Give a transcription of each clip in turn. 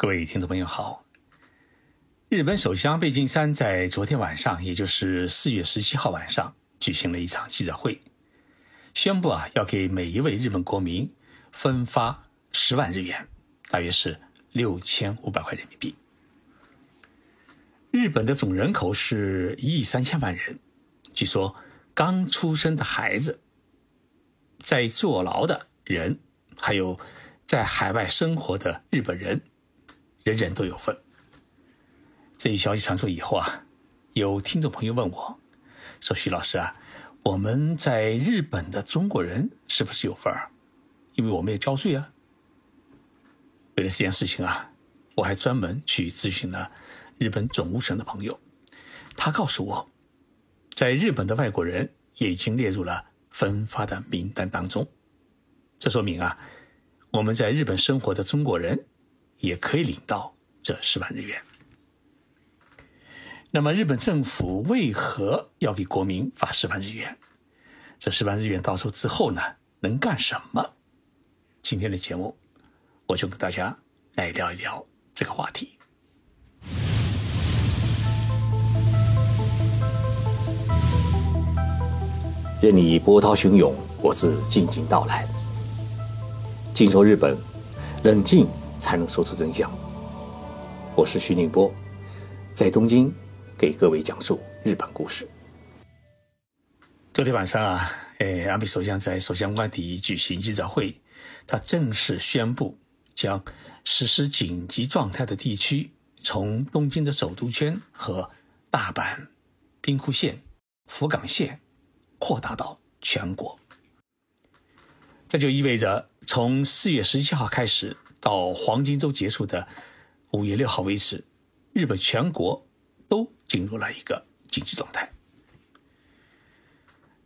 各位听众朋友好，日本首相贝金山在昨天晚上，也就是四月十七号晚上，举行了一场记者会，宣布啊要给每一位日本国民分发十万日元，大约是六千五百块人民币。日本的总人口是一亿三千万人，据说刚出生的孩子、在坐牢的人，还有在海外生活的日本人。人人都有份。这一消息传出以后啊，有听众朋友问我，说：“徐老师啊，我们在日本的中国人是不是有份儿？因为我们也交税啊。”为了这件事情啊，我还专门去咨询了日本总务省的朋友，他告诉我，在日本的外国人也已经列入了分发的名单当中。这说明啊，我们在日本生活的中国人。也可以领到这十万日元。那么，日本政府为何要给国民发十万日元？这十万日元到手之后呢，能干什么？今天的节目，我就跟大家来聊一聊这个话题。任你波涛汹涌，我自静静到来。静说日本，冷静。才能说出真相。我是徐宁波，在东京给各位讲述日本故事。昨天晚上啊，诶，安倍首相在首相官邸举行记者会，他正式宣布将实施紧急状态的地区从东京的首都圈和大阪、兵库县、福冈县扩大到全国。这就意味着从四月十七号开始。到黄金周结束的五月六号为止，日本全国都进入了一个紧急状态。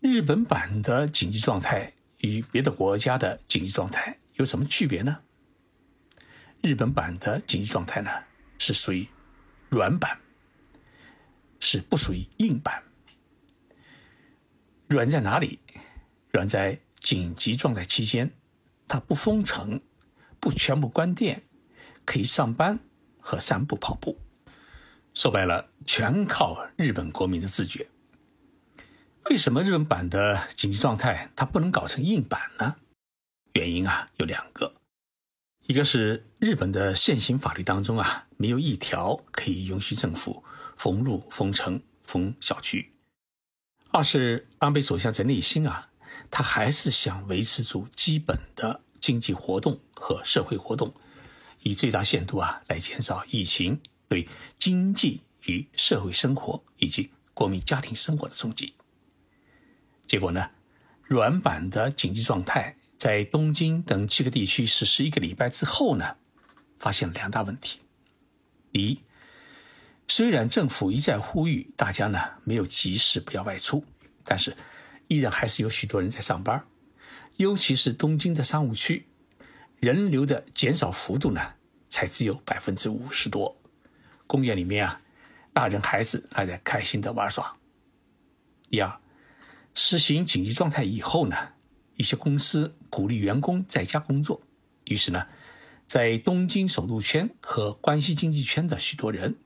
日本版的紧急状态与别的国家的紧急状态有什么区别呢？日本版的紧急状态呢是属于软版，是不属于硬版。软在哪里？软在紧急状态期间，它不封城。不全部关店，可以上班和散步跑步。说白了，全靠日本国民的自觉。为什么日本版的紧急状态它不能搞成硬版呢？原因啊有两个，一个是日本的现行法律当中啊没有一条可以允许政府封路、封城、封小区；二是安倍首相在内心啊，他还是想维持住基本的。经济活动和社会活动，以最大限度啊来减少疫情对经济与社会生活以及国民家庭生活的冲击。结果呢，软板的紧急状态在东京等七个地区实施一个礼拜之后呢，发现了两大问题：第一，虽然政府一再呼吁大家呢没有急事不要外出，但是依然还是有许多人在上班。尤其是东京的商务区，人流的减少幅度呢，才只有百分之五十多。公园里面啊，大人孩子还在开心的玩耍。第二，实行紧急状态以后呢，一些公司鼓励员工在家工作，于是呢，在东京首都圈和关西经济圈的许多人，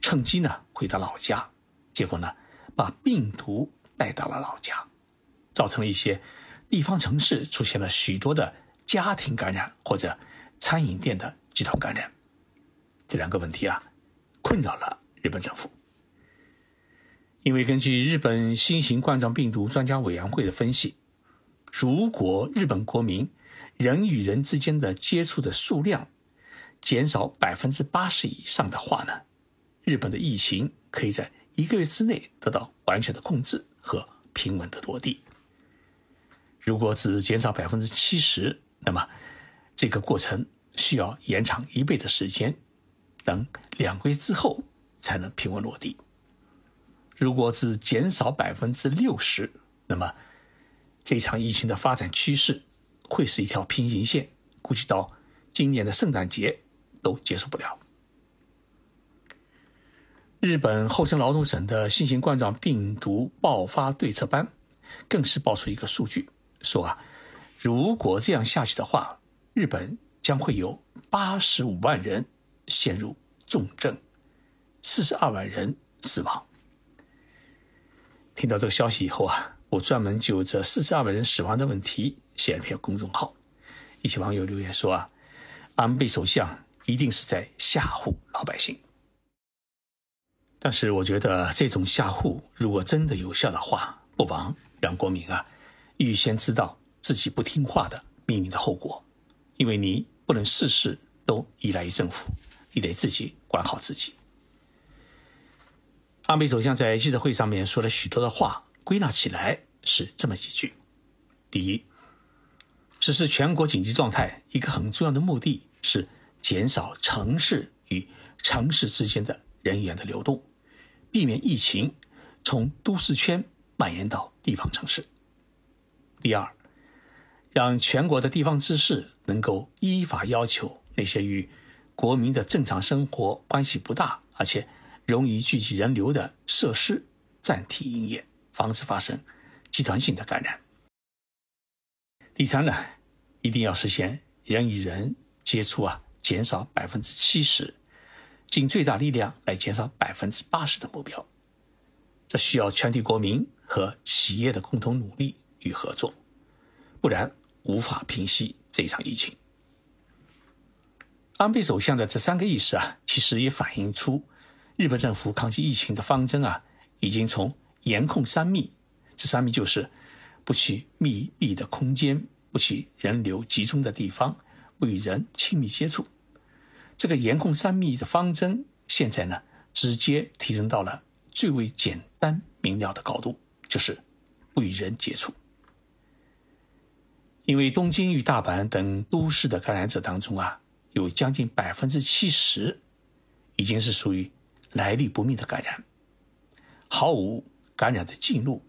趁机呢回到老家，结果呢，把病毒带到了老家，造成了一些。地方城市出现了许多的家庭感染或者餐饮店的集团感染，这两个问题啊，困扰了日本政府。因为根据日本新型冠状病毒专家委员会的分析，如果日本国民人与人之间的接触的数量减少百分之八十以上的话呢，日本的疫情可以在一个月之内得到完全的控制和平稳的落地。如果只减少百分之七十，那么这个过程需要延长一倍的时间，等两个月之后才能平稳落地。如果只减少百分之六十，那么这场疫情的发展趋势会是一条平行线，估计到今年的圣诞节都结束不了。日本厚生劳动省的新型冠状病毒爆发对策班更是爆出一个数据。说啊，如果这样下去的话，日本将会有八十五万人陷入重症，四十二万人死亡。听到这个消息以后啊，我专门就这四十二万人死亡的问题写了篇公众号。一些网友留言说啊，安倍首相一定是在吓唬老百姓。但是我觉得这种吓唬如果真的有效的话，不妨让国民啊预先知道自己不听话的命运的后果，因为你不能事事都依赖于政府，你得自己管好自己。安倍首相在记者会上面说了许多的话，归纳起来是这么几句：第一，实施全国紧急状态，一个很重要的目的是减少城市与城市之间的人员的流动，避免疫情从都市圈蔓延到地方城市。第二，让全国的地方自治能够依法要求那些与国民的正常生活关系不大，而且。容易聚集人流的设施暂停营业，防止发生集团性的感染。第三呢，一定要实现人与人接触啊减少百分之七十，尽最大力量来减少百分之八十的目标。这需要全体国民和企业的共同努力与合作，不然无法平息这场疫情。安倍首相的这三个意思啊，其实也反映出。日本政府抗击疫情的方针啊，已经从严控三密，这三密就是不去密闭的空间，不去人流集中的地方，不与人亲密接触。这个严控三密的方针，现在呢，直接提升到了最为简单明了的高度，就是不与人接触。因为东京与大阪等都市的感染者当中啊，有将近百分之七十，已经是属于。来历不明的感染，毫无感染的记录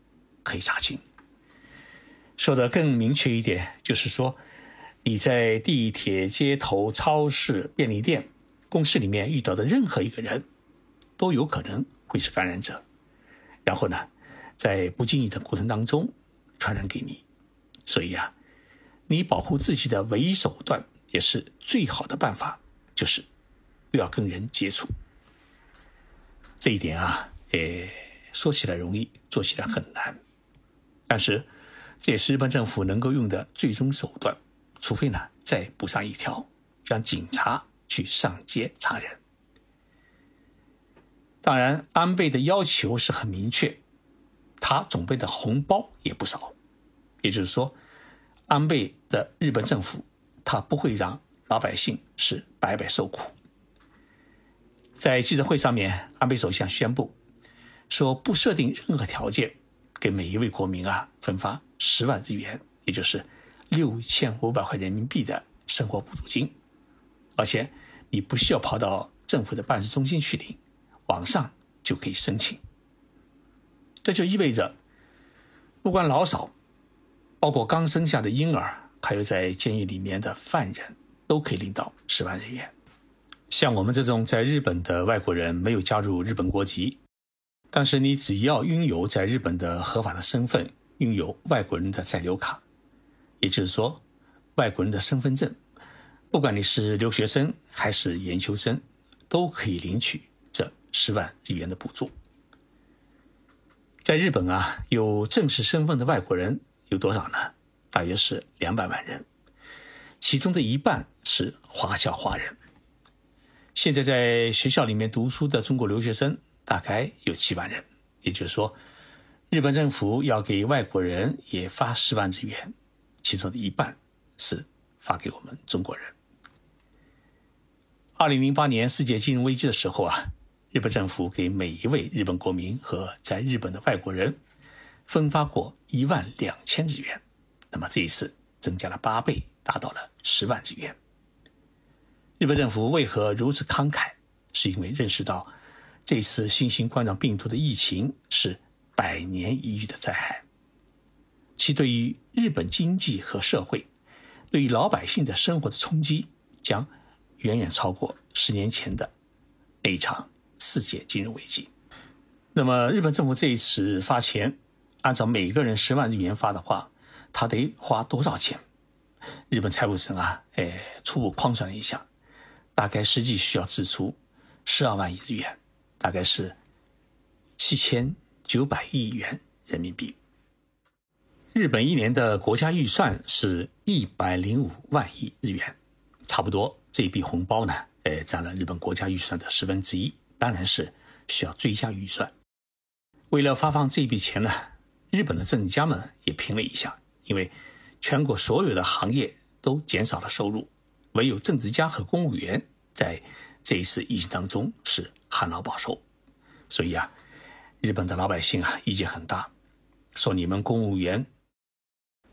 可以查清。说的更明确一点，就是说你在地铁、街头、超市、便利店、公司里面遇到的任何一个人，都有可能会是感染者。然后呢，在不经意的过程当中传染给你。所以啊，你保护自己的唯一手段，也是最好的办法，就是不要跟人接触。这一点啊，诶，说起来容易，做起来很难。但是，这也是日本政府能够用的最终手段，除非呢再补上一条，让警察去上街查人。当然，安倍的要求是很明确，他准备的红包也不少。也就是说，安倍的日本政府，他不会让老百姓是白白受苦。在记者会上面，安倍首相宣布说，不设定任何条件，给每一位国民啊分发十万日元，也就是六千五百块人民币的生活补助金，而且你不需要跑到政府的办事中心去领，网上就可以申请。这就意味着，不管老少，包括刚生下的婴儿，还有在监狱里面的犯人，都可以领到十万日元。像我们这种在日本的外国人，没有加入日本国籍，但是你只要拥有在日本的合法的身份，拥有外国人的在留卡，也就是说，外国人的身份证，不管你是留学生还是研究生，都可以领取这十万日元的补助。在日本啊，有正式身份的外国人有多少呢？大约是两百万人，其中的一半是华侨华人。现在在学校里面读书的中国留学生大概有七万人，也就是说，日本政府要给外国人也发十万日元，其中的一半是发给我们中国人。二零零八年世界金融危机的时候啊，日本政府给每一位日本国民和在日本的外国人分发过一万两千日元，那么这一次增加了八倍，达到了十万日元。日本政府为何如此慷慨？是因为认识到这次新型冠状病毒的疫情是百年一遇的灾害，其对于日本经济和社会、对于老百姓的生活的冲击将远远超过十年前的那一场世界金融危机。那么，日本政府这一次发钱，按照每个人十万日元发的话，他得花多少钱？日本财务省啊，哎，初步框算了一下。大概实际需要支出十二万亿日元，大概是七千九百亿元人民币。日本一年的国家预算是一百零五万亿日元，差不多这笔红包呢，呃，占了日本国家预算的十分之一，当然是需要追加预算。为了发放这笔钱呢，日本的政治家们也评了一下，因为全国所有的行业都减少了收入，唯有政治家和公务员在这一次疫情当中是旱涝保收，所以啊，日本的老百姓啊意见很大，说你们公务员。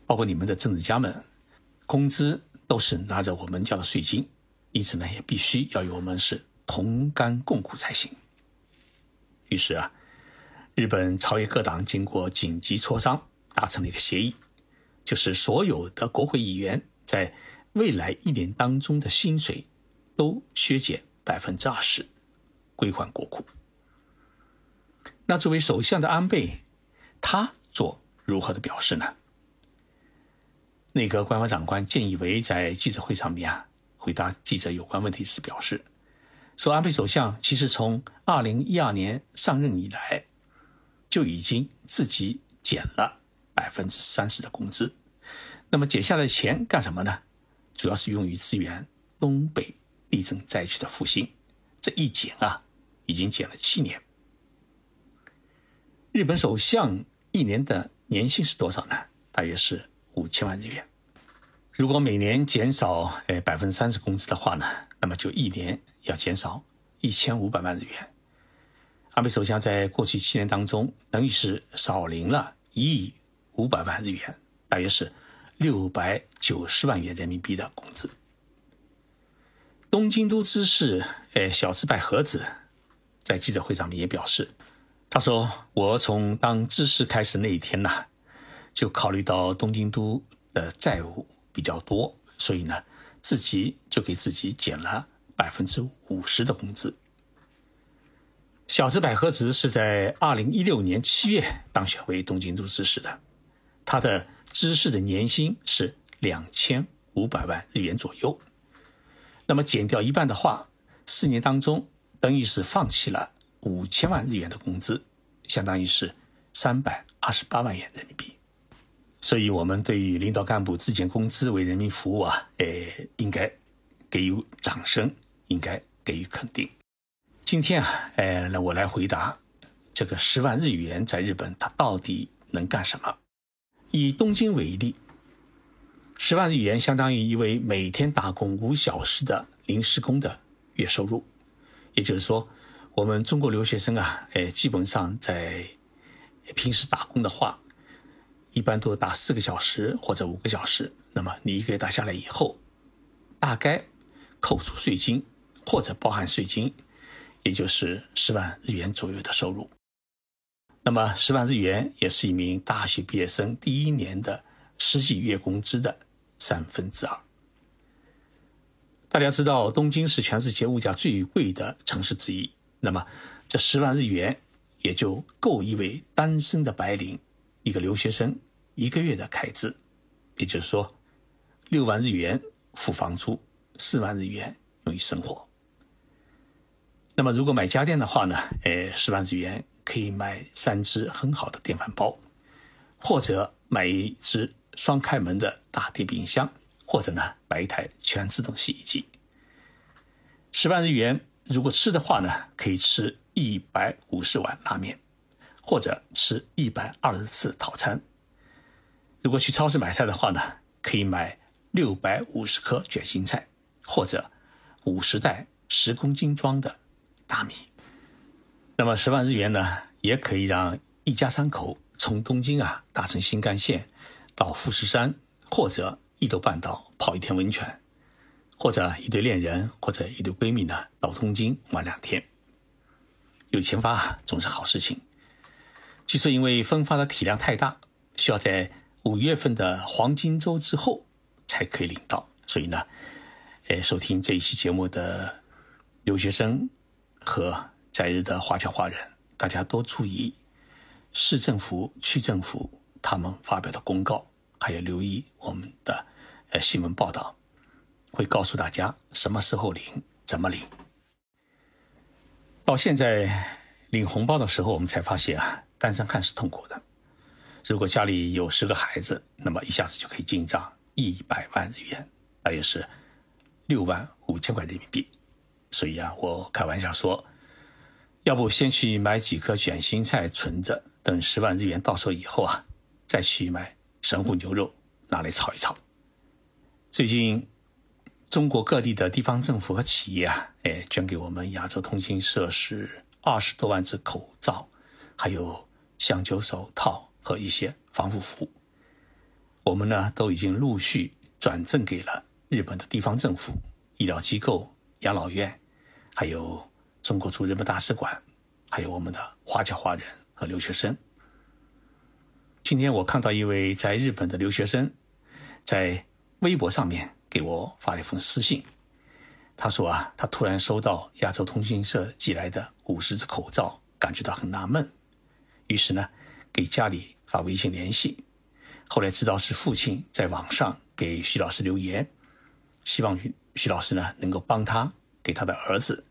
包括你们的政治家们，工资都是拿着我们交的税金，因此呢，也必须要与我们是同甘共苦才行。于是啊，日本朝野各党经过紧急磋商，达成了一个协议，就是所有的国会议员在未来一年当中的薪水都削减百分之二十，归还国库。那作为首相的安倍，他做如何的表示呢？内阁官房长官建义为在记者会上面啊回答记者有关问题时表示，说安倍首相其实从二零一二年上任以来就已经自己减了百分之三十的工资，那么减下来的钱干什么呢？主要是用于支援东北地震灾区的复兴，这一减啊已经减了七年。日本首相一年的年薪是多少呢？大约是。五千万日元，如果每年减少呃百分之三十工资的话呢，那么就一年要减少一千五百万日元。安倍首相在过去七年当中，等于是少领了一亿五百万日元，大约是六百九十万元人民币的工资。东京都知事呃小池百合子在记者会上面也表示，他说：“我从当知事开始那一天呢。”就考虑到东京都的债务比较多，所以呢，自己就给自己减了百分之五十的工资。小池百合子是在二零一六年七月当选为东京都知事的，他的知事的年薪是两千五百万日元左右。那么减掉一半的话，四年当中等于是放弃了五千万日元的工资，相当于是三百二十八万元人民币。所以，我们对于领导干部自减工资为人民服务啊，呃，应该给予掌声，应该给予肯定。今天啊，呃，那我来回答这个十万日元在日本它到底能干什么？以东京为例，十万日元相当于一位每天打工五小时的临时工的月收入。也就是说，我们中国留学生啊，呃，基本上在平时打工的话。一般都打四个小时或者五个小时，那么你一个月打下来以后，大概扣除税金或者包含税金，也就是十万日元左右的收入。那么十万日元也是一名大学毕业生第一年的实际月工资的三分之二。大家知道，东京是全世界物价最贵的城市之一，那么这十万日元也就够一位单身的白领。一个留学生一个月的开支，也就是说，六万日元付房租，四万日元用于生活。那么，如果买家电的话呢？呃，十万日元可以买三只很好的电饭煲，或者买一只双开门的大电冰箱，或者呢，买一台全自动洗衣机。十万日元如果吃的话呢，可以吃一百五十碗拉面。或者吃一百二十次套餐。如果去超市买菜的话呢，可以买六百五十颗卷心菜，或者五十袋十公斤装的大米。那么十万日元呢，也可以让一家三口从东京啊搭乘新干线到富士山或者伊豆半岛泡一天温泉，或者一对恋人或者一对闺蜜呢到东京玩两天。有钱发总是好事情。据说，因为分发的体量太大，需要在五月份的黄金周之后才可以领到，所以呢，呃，收听这一期节目的留学生和在日的华侨华人，大家多注意市政府、区政府他们发表的公告，还要留意我们的呃新闻报道，会告诉大家什么时候领，怎么领。到现在领红包的时候，我们才发现啊，单身汉是痛苦的。如果家里有十个孩子，那么一下子就可以进账一百万日元，大约是六万五千块人民币。所以啊，我开玩笑说，要不先去买几颗卷心菜存着，等十万日元到手以后啊，再去买神户牛肉拿来炒一炒。最近，中国各地的地方政府和企业啊，哎，捐给我们亚洲通信社是二十多万只口罩，还有橡胶手套。和一些防护服，我们呢都已经陆续转赠给了日本的地方政府、医疗机构、养老院，还有中国驻日本大使馆，还有我们的华侨华人和留学生。今天我看到一位在日本的留学生，在微博上面给我发了一封私信，他说啊，他突然收到亚洲通讯社寄来的五十只口罩，感觉到很纳闷，于是呢。给家里发微信联系，后来知道是父亲在网上给徐老师留言，希望徐徐老师呢能够帮他给他的儿子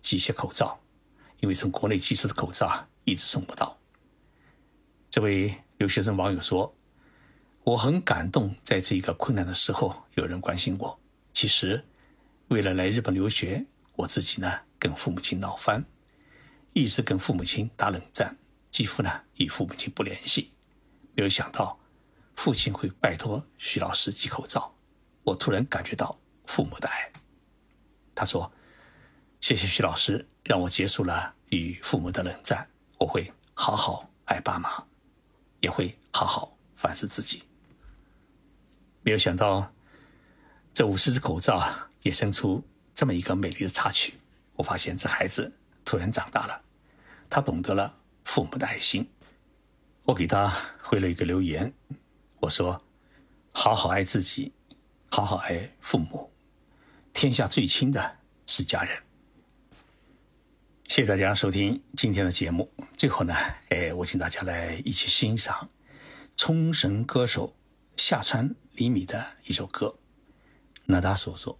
寄些口罩，因为从国内寄出的口罩一直送不到。这位留学生网友说：“我很感动，在这一个困难的时候有人关心我。其实，为了来日本留学，我自己呢跟父母亲闹翻，一直跟父母亲打冷战。”几乎呢与父母亲不联系，没有想到父亲会拜托徐老师寄口罩，我突然感觉到父母的爱。他说：“谢谢徐老师，让我结束了与父母的冷战，我会好好爱爸妈，也会好好反思自己。”没有想到这五十只口罩衍生出这么一个美丽的插曲。我发现这孩子突然长大了，他懂得了。父母的爱心，我给他回了一个留言，我说：“好好爱自己，好好爱父母，天下最亲的是家人。”谢谢大家收听今天的节目。最后呢，哎，我请大家来一起欣赏冲绳歌手下川里米的一首歌《那达所说》。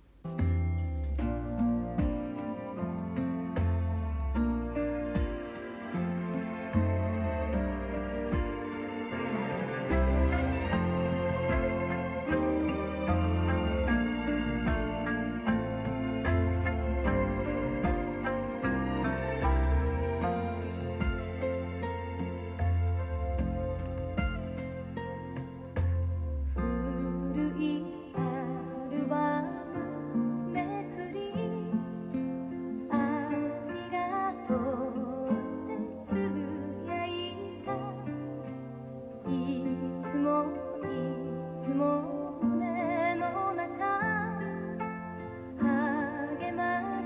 の中励ま